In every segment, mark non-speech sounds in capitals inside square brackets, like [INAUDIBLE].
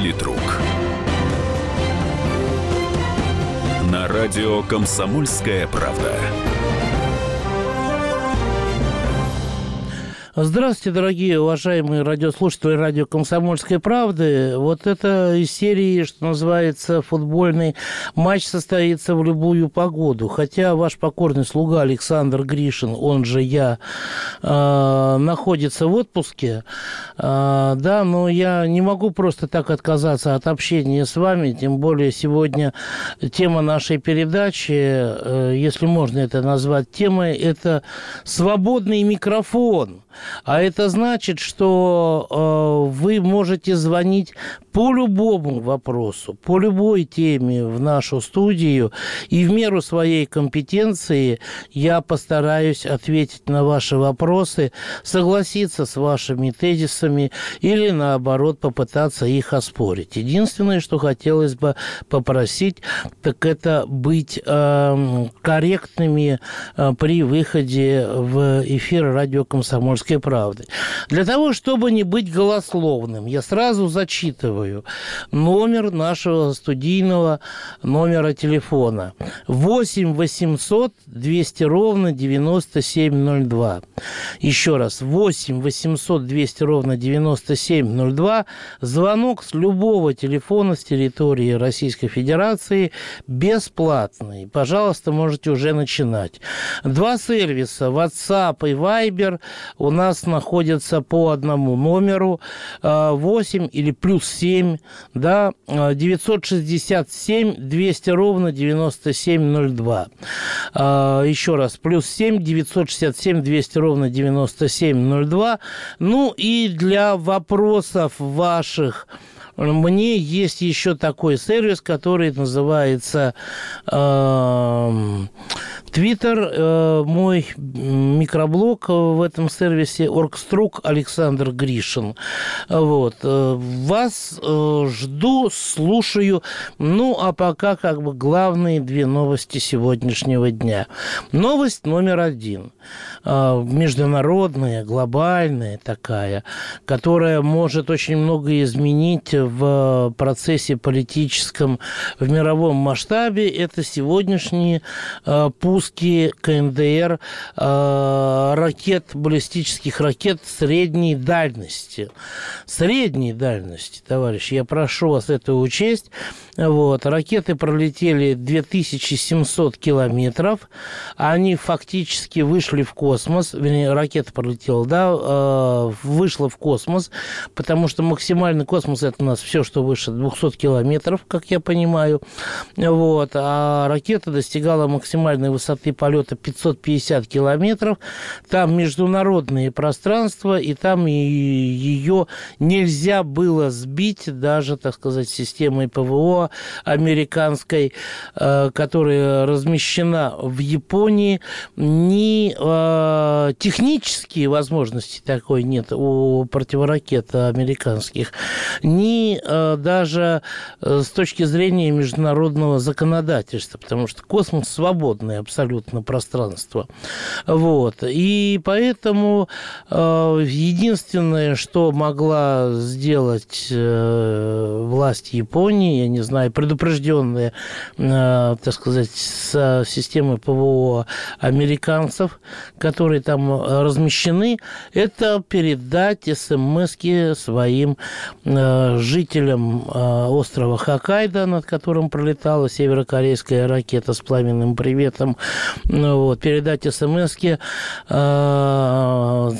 Политрук. На радио «Комсомольская правда». Здравствуйте, дорогие уважаемые радиослушатели радио «Комсомольской правды». Вот это из серии, что называется, футбольный матч состоится в любую погоду. Хотя ваш покорный слуга Александр Гришин, он же я, э, находится в отпуске, э, да, но я не могу просто так отказаться от общения с вами, тем более сегодня тема нашей передачи, э, если можно это назвать темой, это «Свободный микрофон». А это значит, что э, вы можете звонить по любому вопросу, по любой теме в нашу студию, и в меру своей компетенции я постараюсь ответить на ваши вопросы, согласиться с вашими тезисами или, наоборот, попытаться их оспорить. Единственное, что хотелось бы попросить, так это быть э, корректными э, при выходе в эфир радио «Комсомольской правды». Для того, чтобы не быть голословным, я сразу зачитываю номер нашего студийного номера телефона 8 800 200 ровно 9702. Еще раз, 8 800 200 ровно 9702. Звонок с любого телефона с территории Российской Федерации бесплатный. Пожалуйста, можете уже начинать. Два сервиса WhatsApp и Viber у нас находятся по одному номеру 8 или плюс 7 7, да, 967 200 ровно 9702. А, еще раз, плюс 7 967 200 ровно 9702. Ну и для вопросов ваших мне есть еще такой сервис, который называется э, Твиттер, э, мой микроблог в этом сервисе Оргструк Александр Гришин. Вот. Э, вас э, жду, слушаю. Ну, а пока как бы главные две новости сегодняшнего дня. Новость номер один. Международная, глобальная такая, которая может очень много изменить в процессе политическом в мировом масштабе. Это сегодняшние пуски пуски КНДР э, ракет, баллистических ракет средней дальности. Средней дальности, товарищи, я прошу вас это учесть. Вот. Ракеты пролетели 2700 километров. Они фактически вышли в космос. Вернее, ракета пролетела, да, э, вышла в космос, потому что максимальный космос – это у нас все, что выше 200 километров, как я понимаю. Вот. А ракета достигала максимальной высоты полета 550 километров. Там международные пространства, и там ее нельзя было сбить даже, так сказать, системой ПВО американской, э, которая размещена в Японии, ни э, технические возможности такой нет у противоракет американских, ни э, даже с точки зрения международного законодательства, потому что космос свободное абсолютно пространство. Вот. И поэтому единственное, что могла сделать власть Японии, я не знаю, предупрежденные, э, так сказать, с системы ПВО американцев, которые там размещены, это передать смс своим э, жителям э, острова Хоккайдо, над которым пролетала северокорейская ракета с пламенным приветом, вот, передать смс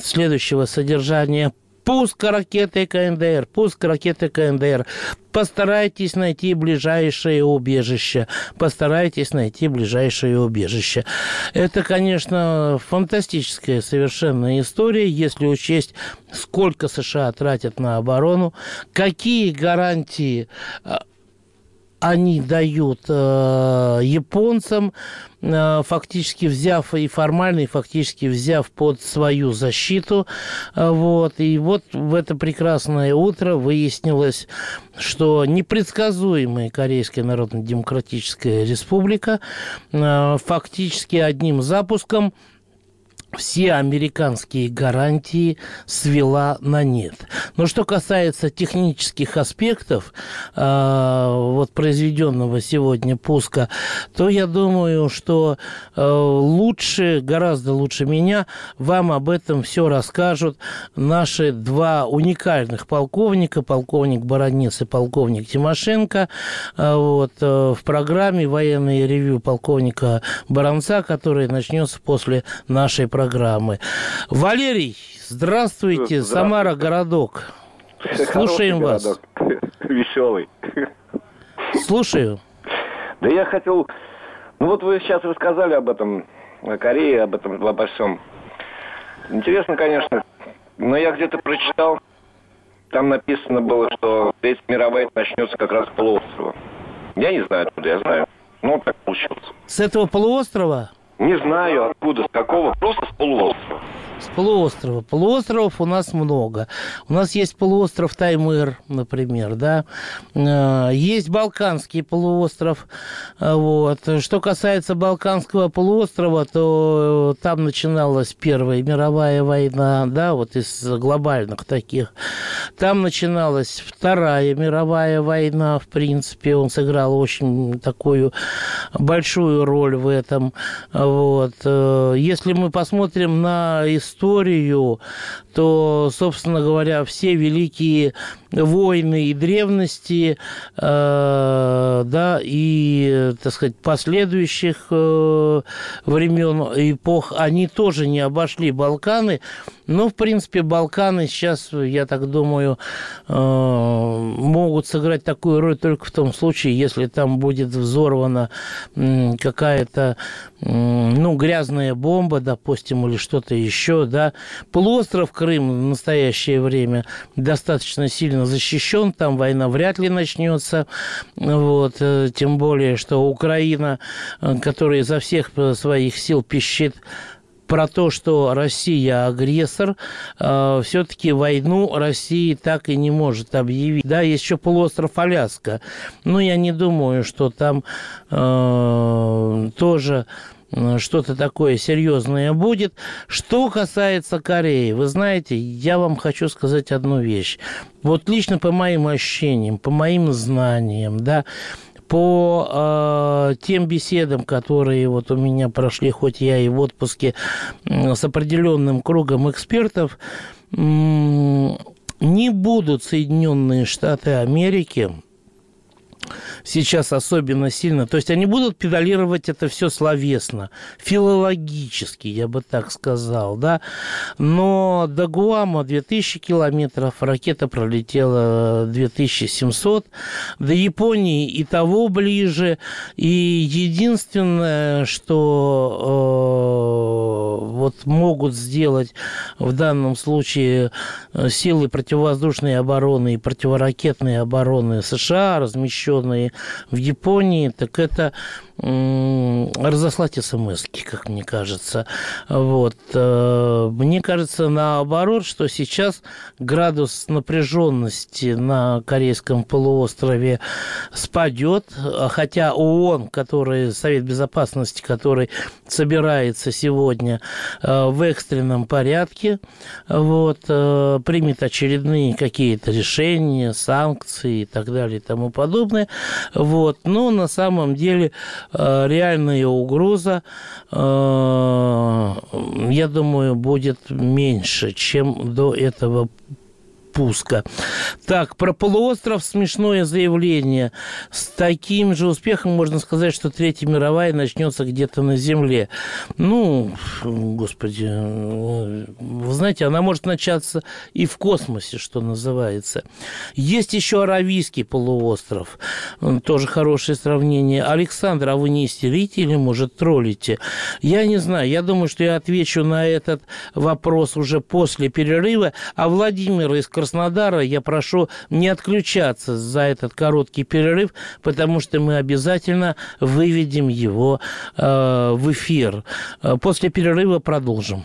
следующего содержания Пуск ракеты КНДР, пуск ракеты КНДР. Постарайтесь найти ближайшее убежище. Постарайтесь найти ближайшее убежище. Это, конечно, фантастическая совершенно история, если учесть, сколько США тратят на оборону, какие гарантии а, они дают э, японцам, э, фактически взяв и формально, и фактически взяв под свою защиту. Э, вот. И вот в это прекрасное утро выяснилось, что непредсказуемая Корейская Народно-Демократическая Республика э, фактически одним запуском все американские гарантии свела на нет. Но что касается технических аспектов э, вот произведенного сегодня пуска, то я думаю, что э, лучше, гораздо лучше меня, вам об этом все расскажут наши два уникальных полковника, полковник Баранец и полковник Тимошенко, э, вот, э, в программе «Военное ревю» полковника Баранца, которая начнется после нашей программы программы. Валерий, здравствуйте, здравствуйте. Самара, городок. Слушаем вас. Городок. Веселый. Слушаю. Да я хотел... Ну вот вы сейчас рассказали об этом, о Корее, об этом, обо всем. Интересно, конечно, но я где-то прочитал, там написано было, что Третья мировая начнется как раз с полуострова. Я не знаю, откуда я знаю, но так получилось. С этого полуострова? Не знаю откуда, с какого, просто с полуострова. С полуострова. Полуостровов у нас много. У нас есть полуостров Таймыр, например, да. Э, есть Балканский полуостров. Э, вот. Что касается Балканского полуострова, то там начиналась Первая мировая война, да, вот из глобальных таких. Там начиналась Вторая мировая война, в принципе. Он сыграл очень такую большую роль в этом. Вот. Э, если мы посмотрим на историю, то, собственно говоря, все великие войны и древности, э, да, и, так сказать, последующих э, времен, эпох, они тоже не обошли Балканы, но, в принципе, Балканы сейчас, я так думаю, э, могут сыграть такую роль только в том случае, если там будет взорвана какая-то, ну, грязная бомба, допустим, или что-то еще, да. Полуостров Крым в настоящее время достаточно сильно сильно защищен, там война вряд ли начнется. Вот, э, тем более, что Украина, э, которая изо всех своих сил пищит про то, что Россия агрессор, э, все-таки войну России так и не может объявить. Да, есть еще полуостров Аляска. Но я не думаю, что там э, тоже Э, что-то такое серьезное будет. Что касается Кореи, вы знаете, я вам хочу сказать одну вещь. Вот лично по моим ощущениям, по моим знаниям, да, по э, тем беседам, которые вот у меня прошли, хоть я и в отпуске, с определенным кругом экспертов, э, не будут Соединенные Штаты Америки сейчас особенно сильно. То есть они будут педалировать это все словесно, филологически, я бы так сказал, да. Но до Гуама 2000 километров, ракета пролетела 2700, до Японии и того ближе. И единственное, что э, вот могут сделать в данном случае э, силы противовоздушной обороны и противоракетной обороны США, размещенные в Японии, так это разослать смс как мне кажется. Вот. Э, мне кажется, наоборот, что сейчас градус напряженности на Корейском полуострове спадет, хотя ООН, который, Совет Безопасности, который собирается сегодня э, в экстренном порядке, вот, э, примет очередные какие-то решения, санкции и так далее и тому подобное. Вот. Но на самом деле реальная угроза, э, я думаю, будет меньше, чем до этого пуска. Так, про полуостров смешное заявление. С таким же успехом можно сказать, что Третья мировая начнется где-то на Земле. Ну, господи, вы знаете, она может начаться и в космосе, что называется. Есть еще Аравийский полуостров. Тоже хорошее сравнение. Александр, а вы не истерите или, может, троллите? Я не знаю. Я думаю, что я отвечу на этот вопрос уже после перерыва. А Владимир из Краснодара я прошу не отключаться за этот короткий перерыв, потому что мы обязательно выведем его э, в эфир. Э, после перерыва продолжим.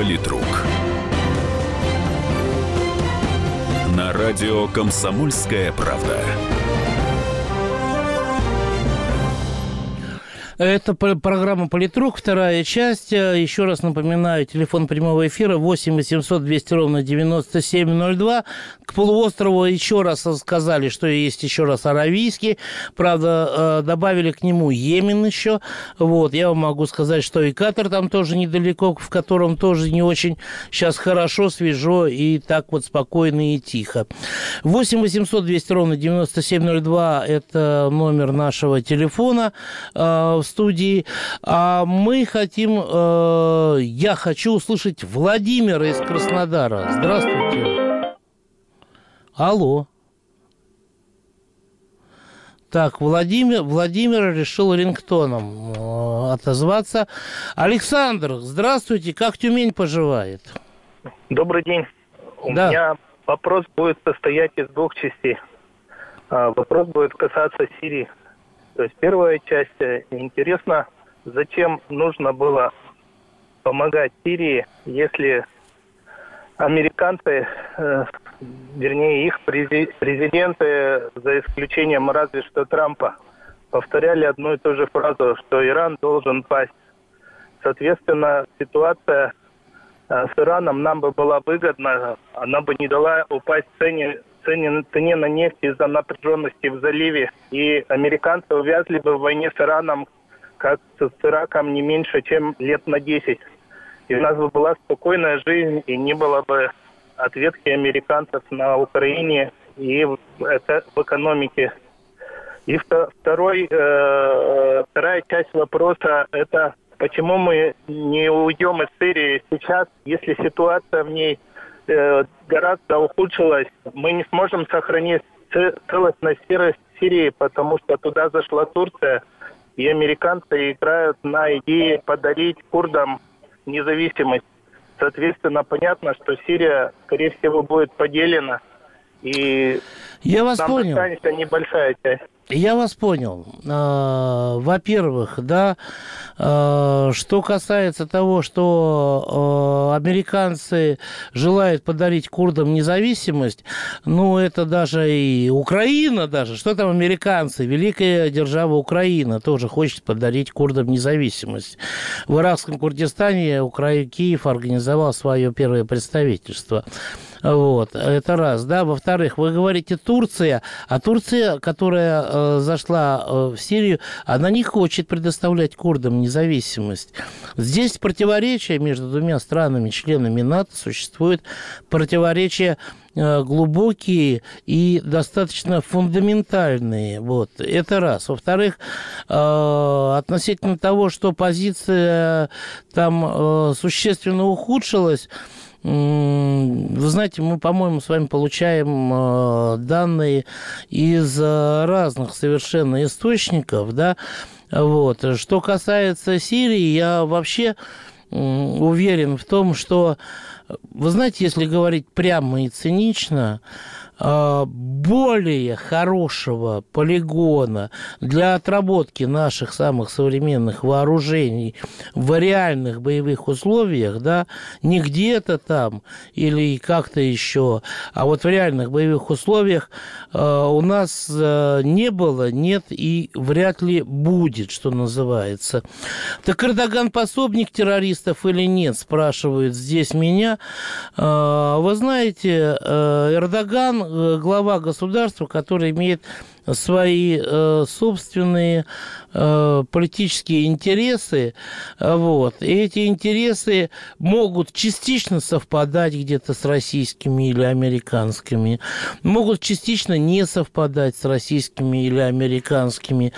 Политрук. На радио «Комсомольская правда». Это программа «Политрук», вторая часть. Еще раз напоминаю, телефон прямого эфира 8 800 200 ровно 9702. К полуострову еще раз сказали, что есть еще раз Аравийский. Правда, э, добавили к нему Йемен еще. Вот, я вам могу сказать, что и Катар там тоже недалеко, в котором тоже не очень сейчас хорошо, свежо и так вот спокойно и тихо. 8 800 200 ровно 9702 – это номер нашего телефона э, студии. А мы хотим, э, я хочу услышать Владимира из Краснодара. Здравствуйте. Алло. Так, Владимир, Владимир решил рингтоном э, отозваться. Александр, здравствуйте, как Тюмень поживает? Добрый день. У да. меня вопрос будет состоять из двух частей. А, вопрос будет касаться Сирии. То есть первая часть, э, интересно, зачем нужно было помогать Сирии, если американцы, э, вернее их президенты, за исключением разве что Трампа, повторяли одну и ту же фразу, что Иран должен пасть. Соответственно, ситуация э, с Ираном нам бы была выгодна, она бы не дала упасть цене цене, цене на нефть из-за напряженности в заливе. И американцы увязли бы в войне с Ираном, как с Ираком, не меньше, чем лет на 10. И у нас бы была спокойная жизнь, и не было бы ответки американцев на Украине и это в экономике. И второй, э, вторая часть вопроса – это почему мы не уйдем из Сирии сейчас, если ситуация в ней – Э, гораздо ухудшилась. Мы не сможем сохранить целостность Сирии, потому что туда зашла Турция, и американцы играют на идее подарить курдам независимость. Соответственно, понятно, что Сирия, скорее всего, будет поделена, и Я вас нам понял. останется небольшая часть. Я вас понял. А, во-первых, да, а, что касается того, что а, американцы желают подарить курдам независимость, ну, это даже и Украина даже, что там американцы, великая держава Украина тоже хочет подарить курдам независимость. В иракском Курдистане Украина, Киев организовал свое первое представительство. Вот, это раз, да. Во-вторых, вы говорите Турция, а Турция, которая э, зашла э, в Сирию, она не хочет предоставлять курдам независимость. Здесь противоречие между двумя странами, членами НАТО, существует противоречие э, глубокие и достаточно фундаментальные. Вот. Это раз. Во-вторых, э, относительно того, что позиция там э, существенно ухудшилась, вы знаете, мы, по-моему, с вами получаем э, данные из э, разных совершенно источников, да, вот. Что касается Сирии, я вообще уверен в том, что, вы знаете, если говорить прямо и цинично, более хорошего полигона для отработки наших самых современных вооружений в реальных боевых условиях, да, не где-то там или как-то еще, а вот в реальных боевых условиях э, у нас э, не было, нет и вряд ли будет, что называется. Так Эрдоган пособник террористов или нет, спрашивают здесь меня. Вы знаете, Эрдоган глава государства, который имеет свои э, собственные э, политические интересы, вот. И эти интересы могут частично совпадать где-то с российскими или американскими, могут частично не совпадать с российскими или американскими,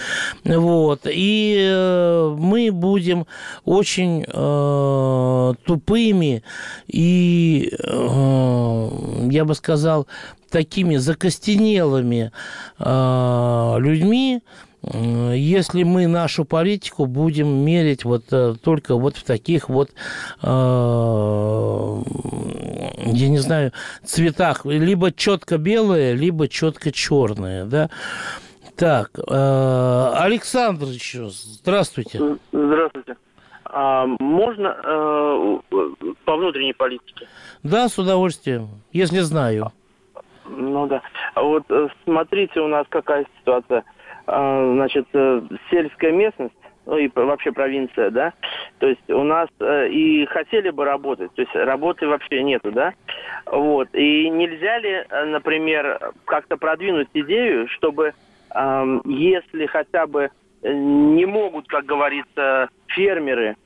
вот. И э, мы будем очень э, тупыми и, э, я бы сказал, такими закостенелыми э, людьми, э, если мы нашу политику будем мерить вот э, только вот в таких вот, э, я не знаю, цветах, либо четко белое, либо четко черное, да. Так, э, Александр еще, здравствуйте. Здравствуйте. А можно э, по внутренней политике? Да, с удовольствием, если знаю. Ну да. А вот э, смотрите, у нас какая ситуация. А, значит, э, сельская местность, ну и вообще провинция, да, то есть у нас э, и хотели бы работать, то есть работы вообще нету, да, вот, и нельзя ли, например, как-то продвинуть идею, чтобы если хотя бы не могут, как говорится, фермеры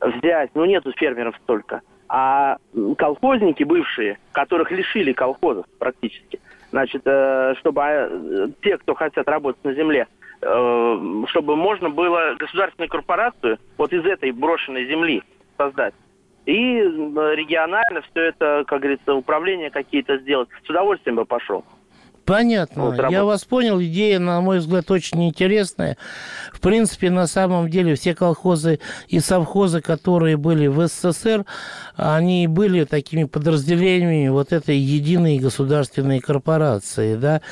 взять, ну нету фермеров столько, а колхозники бывшие, которых лишили колхозов практически, значит, э, чтобы э, те, кто хотят работать на земле, э, чтобы можно было государственную корпорацию вот из этой брошенной земли создать. И регионально все это, как говорится, управление какие-то сделать. С удовольствием бы пошел. Понятно. Вот, Я вас понял. Идея, на мой взгляд, очень интересная. В принципе, на самом деле, все колхозы и совхозы, которые были в СССР, они были такими подразделениями вот этой единой государственной корпорации. Да?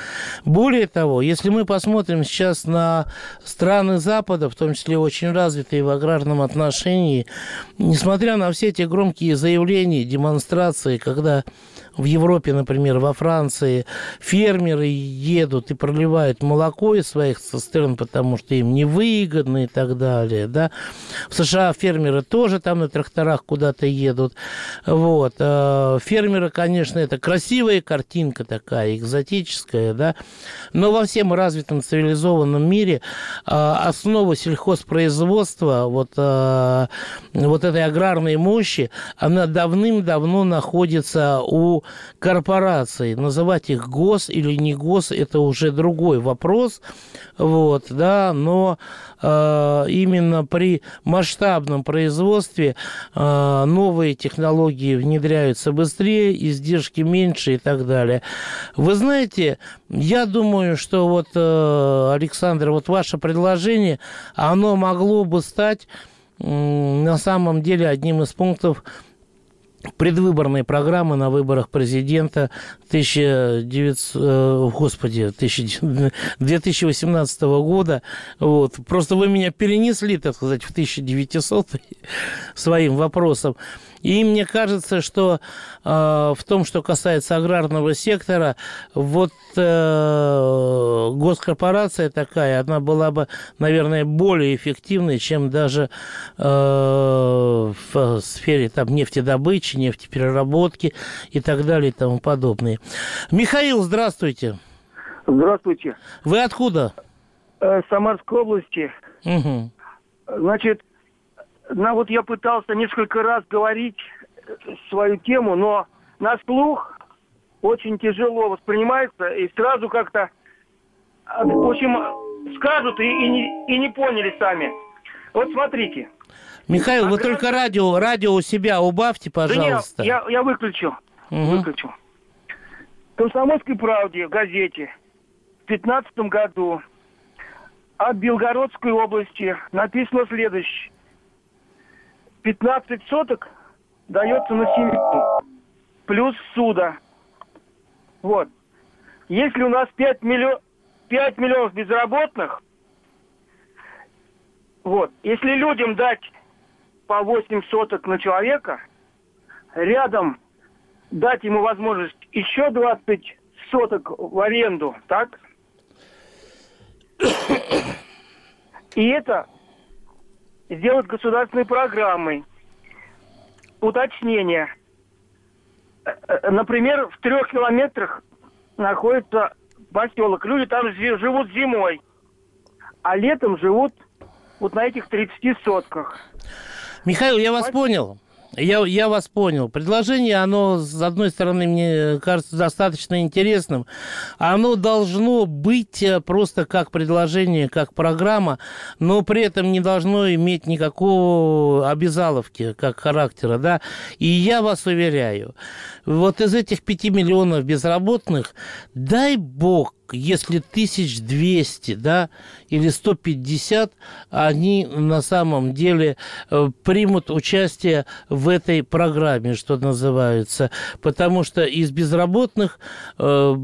Более того, если мы посмотрим сейчас на страны Запада, в том числе очень развитые в аграрном отношении, несмотря на все эти громкие заявления, демонстрации, когда в Европе, например, во Франции фермеры едут и проливают молоко из своих цистерн, потому что им невыгодно и так далее, да. В США фермеры тоже там на тракторах куда-то едут, вот. А фермеры, конечно, это красивая картинка такая, экзотическая, да, но во всем развитом цивилизованном мире а, основа сельхозпроизводства, вот, а, вот этой аграрной мощи, она давным-давно находится у корпораций. Называть их гос или не гос, это уже другой вопрос. Вот, да, но э, именно при масштабном производстве э, новые технологии внедряются быстрее, издержки меньше и так далее. Вы знаете, я думаю, что вот, э, Александр, вот ваше предложение, оно могло бы стать на самом деле одним из пунктов предвыборной программы на выборах президента 1900, э, господи, 2018 года. Вот. Просто вы меня перенесли, так сказать, в 1900 [LAUGHS] своим вопросом. И мне кажется, что э, в том, что касается аграрного сектора, вот э, госкорпорация такая, она была бы, наверное, более эффективной, чем даже э, в сфере там, нефтедобычи, нефтепереработки и так далее и тому подобное. Михаил, здравствуйте. Здравствуйте. Вы откуда? Э, Самарской области. Угу. Значит, ну вот я пытался несколько раз говорить свою тему, но на слух очень тяжело воспринимается, и сразу как-то, в общем, скажут и, и, не, и не поняли сами. Вот смотрите. Михаил, а вы только радио, радио у себя убавьте, пожалуйста. Да нет, я, я выключу. Угу. Выключу. В «Комсомольской правде» в газете в 2015 году от Белгородской области написано следующее. 15 соток дается на семью, плюс суда. Вот. Если у нас 5, миллион, 5 миллионов безработных, вот, если людям дать по 8 соток на человека, рядом дать ему возможность еще 20 соток в аренду, так? И это сделать государственной программой. Уточнение. Э, э, например, в трех километрах находится поселок. Люди там живут зимой, а летом живут вот на этих 30 сотках. Михаил, я вас понял. Я, я вас понял. Предложение, оно, с одной стороны, мне кажется достаточно интересным. Оно должно быть э, просто как предложение, как программа, но при этом не должно иметь никакого обязаловки, как характера, да. И я вас уверяю, вот из этих 5 миллионов безработных, дай бог, если 1200, да, или 150, они на самом деле э, примут участие в этой программе, что называется. Потому что из безработных э,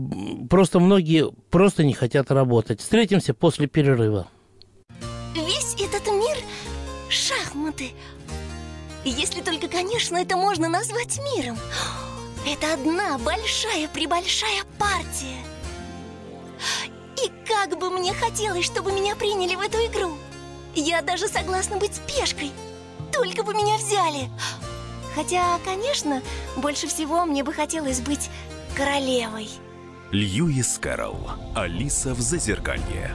просто многие просто не хотят работать. Встретимся после перерыва. Весь этот мир – шахматы. Если только, конечно, это можно назвать миром. Это одна большая-пребольшая партия. Как бы мне хотелось, чтобы меня приняли в эту игру. Я даже согласна быть пешкой. Только бы меня взяли. Хотя, конечно, больше всего мне бы хотелось быть королевой. Льюис Кэрролл. Алиса в Зазеркалье.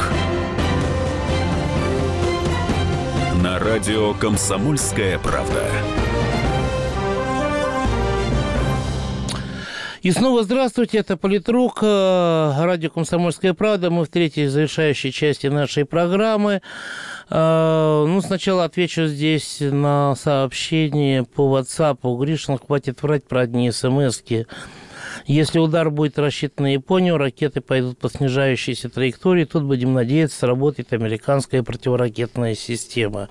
Радио «Комсомольская правда». И снова здравствуйте, это Политрук, э, радио «Комсомольская правда». Мы в третьей завершающей части нашей программы. Э, ну, сначала отвечу здесь на сообщение по WhatsApp. Гришин, хватит врать про одни смс-ки. Если удар будет рассчитан на Японию, ракеты пойдут по снижающейся траектории. Тут будем надеяться, сработает американская противоракетная система.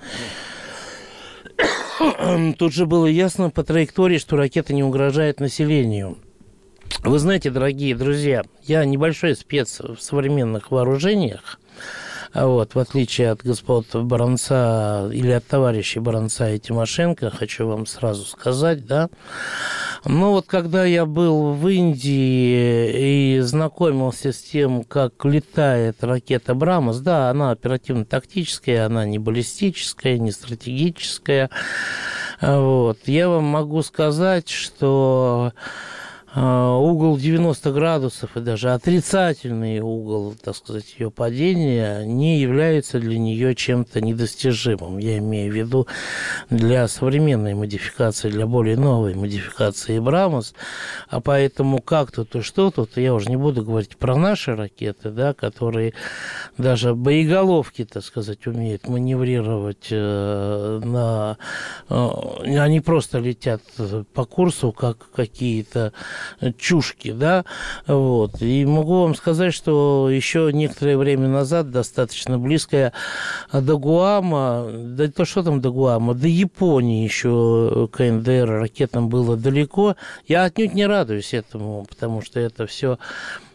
[COUGHS] Тут же было ясно по траектории, что ракета не угрожает населению. Вы знаете, дорогие друзья, я небольшой спец в современных вооружениях. А вот, в отличие от господ Баранца или от товарищей Баранца и Тимошенко, хочу вам сразу сказать, да, ну вот когда я был в Индии и знакомился с тем, как летает ракета Брамос, да, она оперативно-тактическая, она не баллистическая, не стратегическая, вот, я вам могу сказать, что угол 90 градусов и даже отрицательный угол, так сказать, ее падения не является для нее чем-то недостижимым. Я имею в виду для современной модификации, для более новой модификации Брамос. А поэтому как тут и что тут, я уже не буду говорить про наши ракеты, да, которые даже боеголовки, так сказать, умеют маневрировать э, на... Э, они просто летят по курсу, как какие-то чушки, да, вот. И могу вам сказать, что еще некоторое время назад, достаточно близкая до Гуама, да то что там до Гуама, до Японии еще КНДР ракетам было далеко. Я отнюдь не радуюсь этому, потому что это все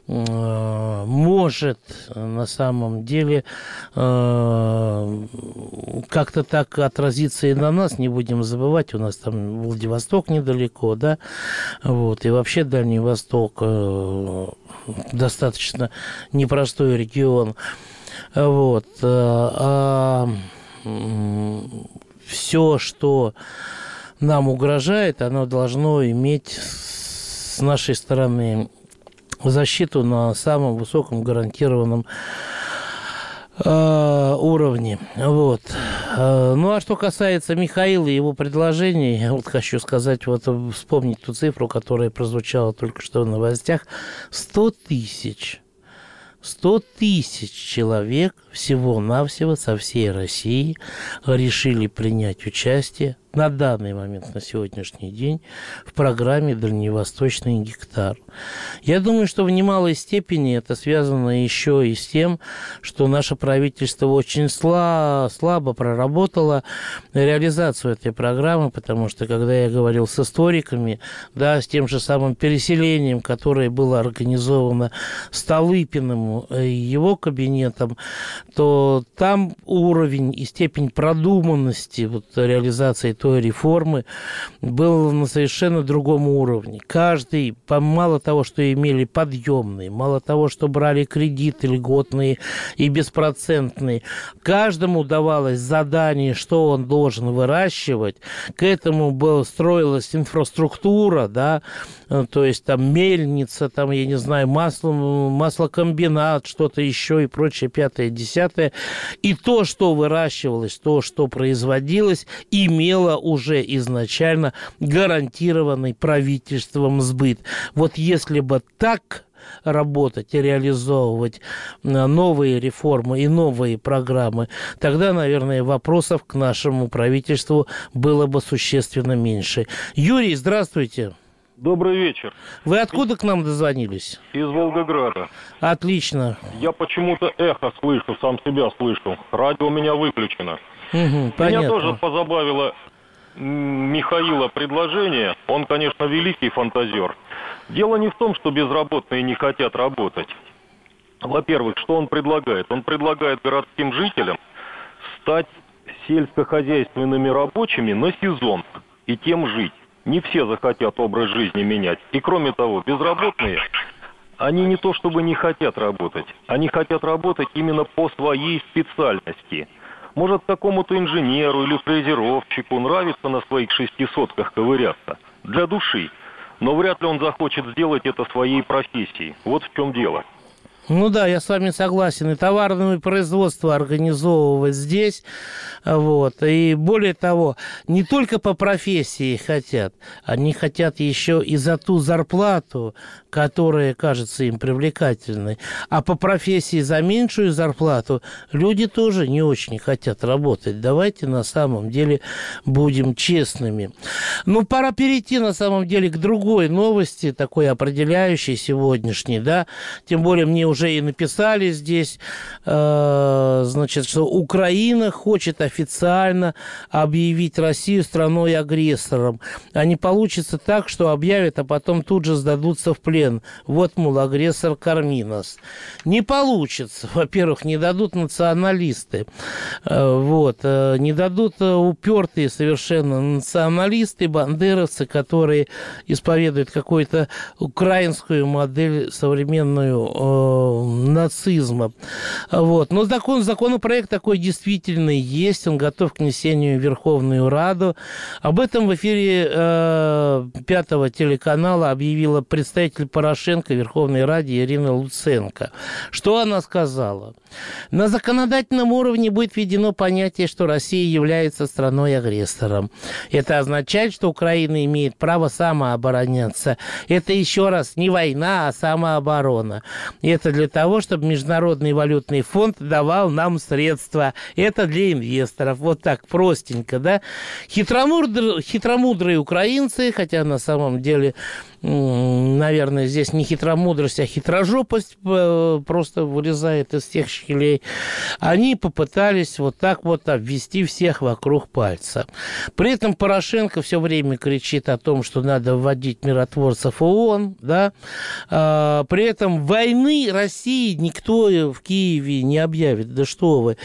может на самом деле э, как-то так отразиться и на нас, не будем забывать, у нас там Владивосток недалеко, да, вот, и вообще Дальний Восток э, достаточно непростой регион, вот, а все, что нам угрожает, оно должно иметь с нашей стороны защиту на самом высоком гарантированном э, уровне. Вот. Э, ну, а что касается Михаила и его предложений, я вот хочу сказать, вот вспомнить ту цифру, которая прозвучала только что в новостях. 100 тысяч. 100 тысяч человек всего-навсего со всей России решили принять участие на данный момент, на сегодняшний день в программе «Дальневосточный гектар». Я думаю, что в немалой степени это связано еще и с тем, что наше правительство очень слабо, слабо проработало реализацию этой программы, потому что, когда я говорил с историками, да, с тем же самым переселением, которое было организовано Столыпиным и его кабинетом, то там уровень и степень продуманности вот, реализации той реформы был на совершенно другом уровне. Каждый, мало того, что имели подъемные, мало того, что брали кредиты льготные и беспроцентные, каждому давалось задание, что он должен выращивать, к этому был, строилась инфраструктура, да, э, то есть там мельница, там, я не знаю, масло, маслокомбинат, что-то еще и прочее, пятое, десятое. И то, что выращивалось, то, что производилось, имело уже изначально гарантированный правительством сбыт. Вот если бы так работать и реализовывать э, новые реформы и новые программы, тогда, наверное, вопросов к нашему правительству было бы существенно меньше. Юрий, здравствуйте. Добрый вечер. Вы откуда к нам дозвонились? Из Волгограда. Отлично. Я почему-то эхо слышу, сам себя слышу. Радио у меня выключено. Угу, понятно. Меня тоже позабавило Михаила предложение. Он, конечно, великий фантазер. Дело не в том, что безработные не хотят работать. Во-первых, что он предлагает? Он предлагает городским жителям стать сельскохозяйственными рабочими на сезон и тем жить. Не все захотят образ жизни менять. И кроме того, безработные, они не то чтобы не хотят работать, они хотят работать именно по своей специальности. Может, какому-то инженеру или фрезеровщику нравится на своих шестисотках ковыряться. Для души но вряд ли он захочет сделать это своей профессией. Вот в чем дело. Ну да, я с вами согласен. И товарное производство организовывать здесь. Вот. И более того, не только по профессии хотят, они хотят еще и за ту зарплату, которая кажется им привлекательной. А по профессии за меньшую зарплату люди тоже не очень хотят работать. Давайте на самом деле будем честными. Ну, пора перейти на самом деле к другой новости, такой определяющей сегодняшней, да. Тем более мне уже и написали здесь, э, значит, что Украина хочет официально объявить Россию страной-агрессором. А не получится так, что объявят, а потом тут же сдадутся в плен плен. Вот, мол, агрессор корми нас. Не получится. Во-первых, не дадут националисты. Э, вот. Э, не дадут э, упертые совершенно националисты, бандеровцы, которые исповедуют какую-то украинскую модель современную э, нацизма. Вот. Но закон, законопроект такой действительно есть. Он готов к внесению в Верховную Раду. Об этом в эфире э, пятого телеканала объявила представитель Порошенко Верховной Раде Ирина Луценко. Что она сказала? На законодательном уровне будет введено понятие, что Россия является страной-агрессором. Это означает, что Украина имеет право самообороняться. Это еще раз не война, а самооборона. Это для того, чтобы Международный валютный фонд давал нам средства. Это для инвесторов. Вот так простенько, да? Хитромудрые, хитромудрые украинцы, хотя на самом деле наверное, здесь не хитромудрость, а хитрожопость э, просто вырезает из тех щелей, они попытались вот так вот обвести всех вокруг пальца. При этом Порошенко все время кричит о том, что надо вводить миротворцев ООН, да, а, при этом войны России никто в Киеве не объявит, да что вы,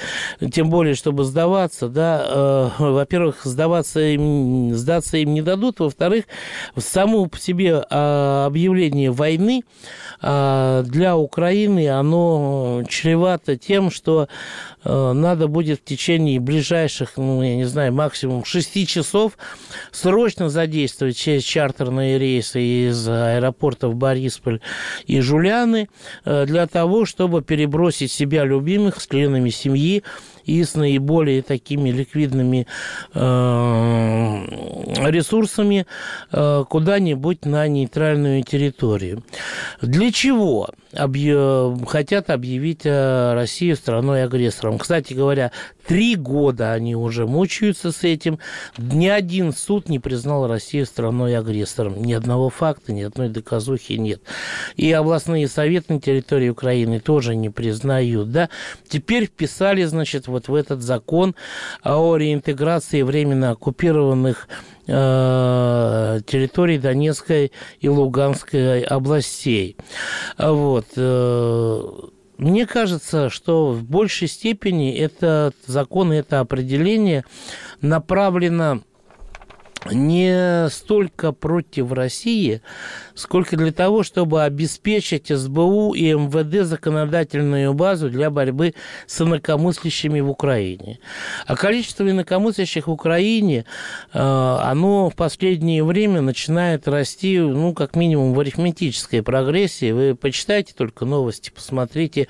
тем более, чтобы сдаваться, да, э, во-первых, сдаваться им, сдаться им не дадут, во-вторых, само по себе а, объявление войны а, для Украины, оно чревато тем, что а, надо будет в течение ближайших, ну, я не знаю, максимум 6 часов срочно задействовать через чартерные рейсы из аэропортов Борисполь и Жуляны для того, чтобы перебросить себя любимых с членами семьи и с наиболее такими ликвидными э, ресурсами э, куда-нибудь на нейтральную территорию. Для чего? Объ... хотят объявить э, Россию страной-агрессором. Кстати говоря, три года они уже мучаются с этим. Ни один суд не признал Россию страной-агрессором. Ни одного факта, ни одной доказухи нет. И областные советы на территории Украины тоже не признают. Да? Теперь вписали, значит, вот в этот закон о реинтеграции временно оккупированных территорий Донецкой и Луганской областей. Вот. Э, мне кажется, что в большей степени этот закон, это определение направлено не столько против России, сколько для того, чтобы обеспечить СБУ и МВД законодательную базу для борьбы с инакомыслящими в Украине. А количество инакомыслящих в Украине, э, оно в последнее время начинает расти, ну, как минимум, в арифметической прогрессии. Вы почитайте только новости, посмотрите,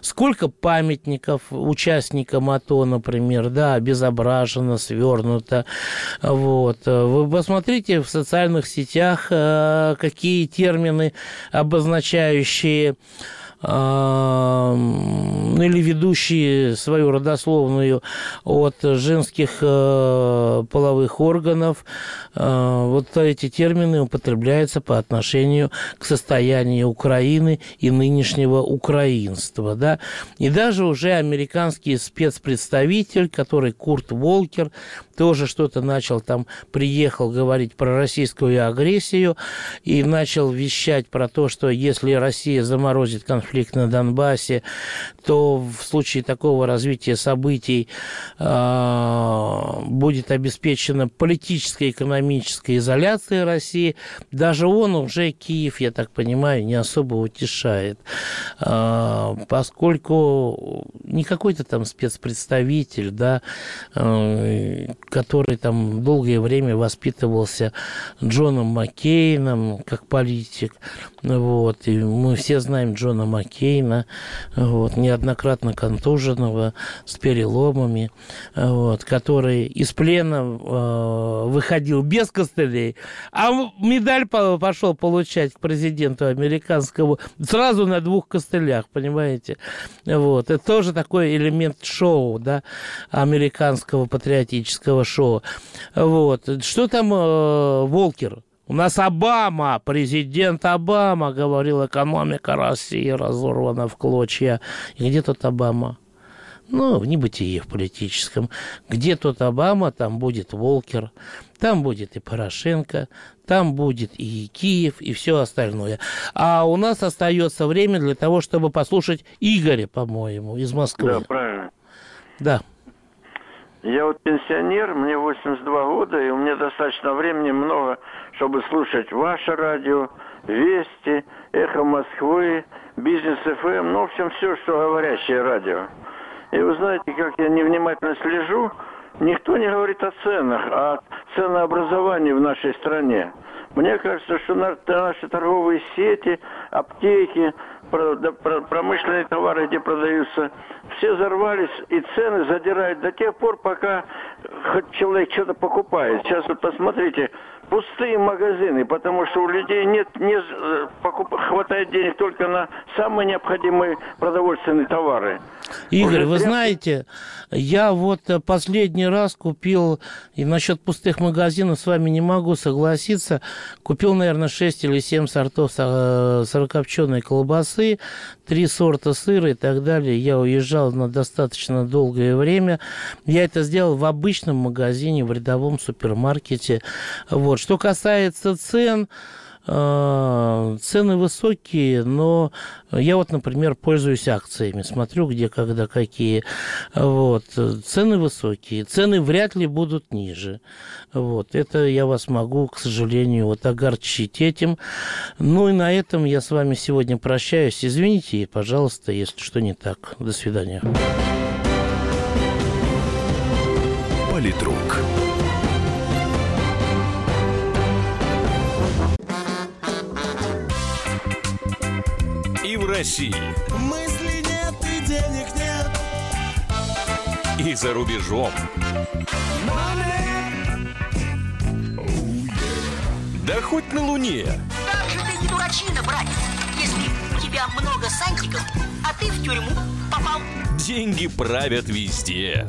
сколько памятников участникам АТО, например, да, обезображено, свернуто, вот, вы посмотрите в социальных сетях, э, какие термины, обозначающие ну, или ведущие свою родословную от женских э, половых органов. Э, вот эти термины употребляются по отношению к состоянию Украины и нынешнего украинства. Да? И даже уже американский спецпредставитель, который Курт Волкер, тоже что-то начал там, приехал говорить про российскую агрессию и начал вещать про то, что если Россия заморозит конфликт на Донбассе, то в случае такого развития событий э, будет обеспечена политическая экономическая изоляция России. Даже он уже Киев, я так понимаю, не особо утешает, э, поскольку не какой-то там спецпредставитель, да, э, который там долгое время воспитывался Джоном Маккейном как политик, вот, и мы все знаем Джона Маккейна вот, неоднократно контуженного, с переломами, вот, который из плена э, выходил без костылей, а медаль пошел получать к президенту американскому сразу на двух костылях, понимаете? Вот, это тоже такой элемент шоу, да, американского патриотического шоу. Вот, что там э, Волкер? У нас Обама, президент Обама говорил, экономика России разорвана в клочья. И где тут Обама? Ну, в небытие в политическом. Где тут Обама, там будет Волкер, там будет и Порошенко, там будет и Киев, и все остальное. А у нас остается время для того, чтобы послушать Игоря, по-моему, из Москвы. Да, правильно. Да. Я вот пенсионер, мне 82 года, и у меня достаточно времени много, чтобы слушать ваше радио, Вести, Эхо Москвы, Бизнес ФМ, эм, ну, в общем, все, что говорящее радио. И вы знаете, как я невнимательно слежу, никто не говорит о ценах, о ценообразовании в нашей стране. Мне кажется, что наши торговые сети, аптеки, промышленные товары, где продаются, все взорвались, и цены задирают до тех пор, пока хоть человек что-то покупает. Сейчас вот посмотрите, пустые магазины, потому что у людей нет, не э, покуп, хватает денег только на самые необходимые продовольственные товары. Игорь, Уже вы знаете, я вот э, последний раз купил, и насчет пустых магазинов с вами не могу согласиться, купил, наверное, 6 или 7 сортов э, сырокопченой колбасы, три сорта сыра и так далее. Я уезжал на достаточно долгое время. Я это сделал в обычном магазине, в рядовом супермаркете. Вот. Что касается цен, цены высокие, но я вот, например, пользуюсь акциями, смотрю, где, когда, какие. Вот. Цены высокие, цены вряд ли будут ниже. Вот. Это я вас могу, к сожалению, вот огорчить этим. Ну и на этом я с вами сегодня прощаюсь. Извините, пожалуйста, если что не так. До свидания. Политрук. России. Мысли нет и денег нет. И за рубежом. Oh, yeah. Да хоть на Луне. Как же ты не дурачина, братец, если у тебя тебя много сантиков, а ты в тюрьму попал. Деньги правят везде.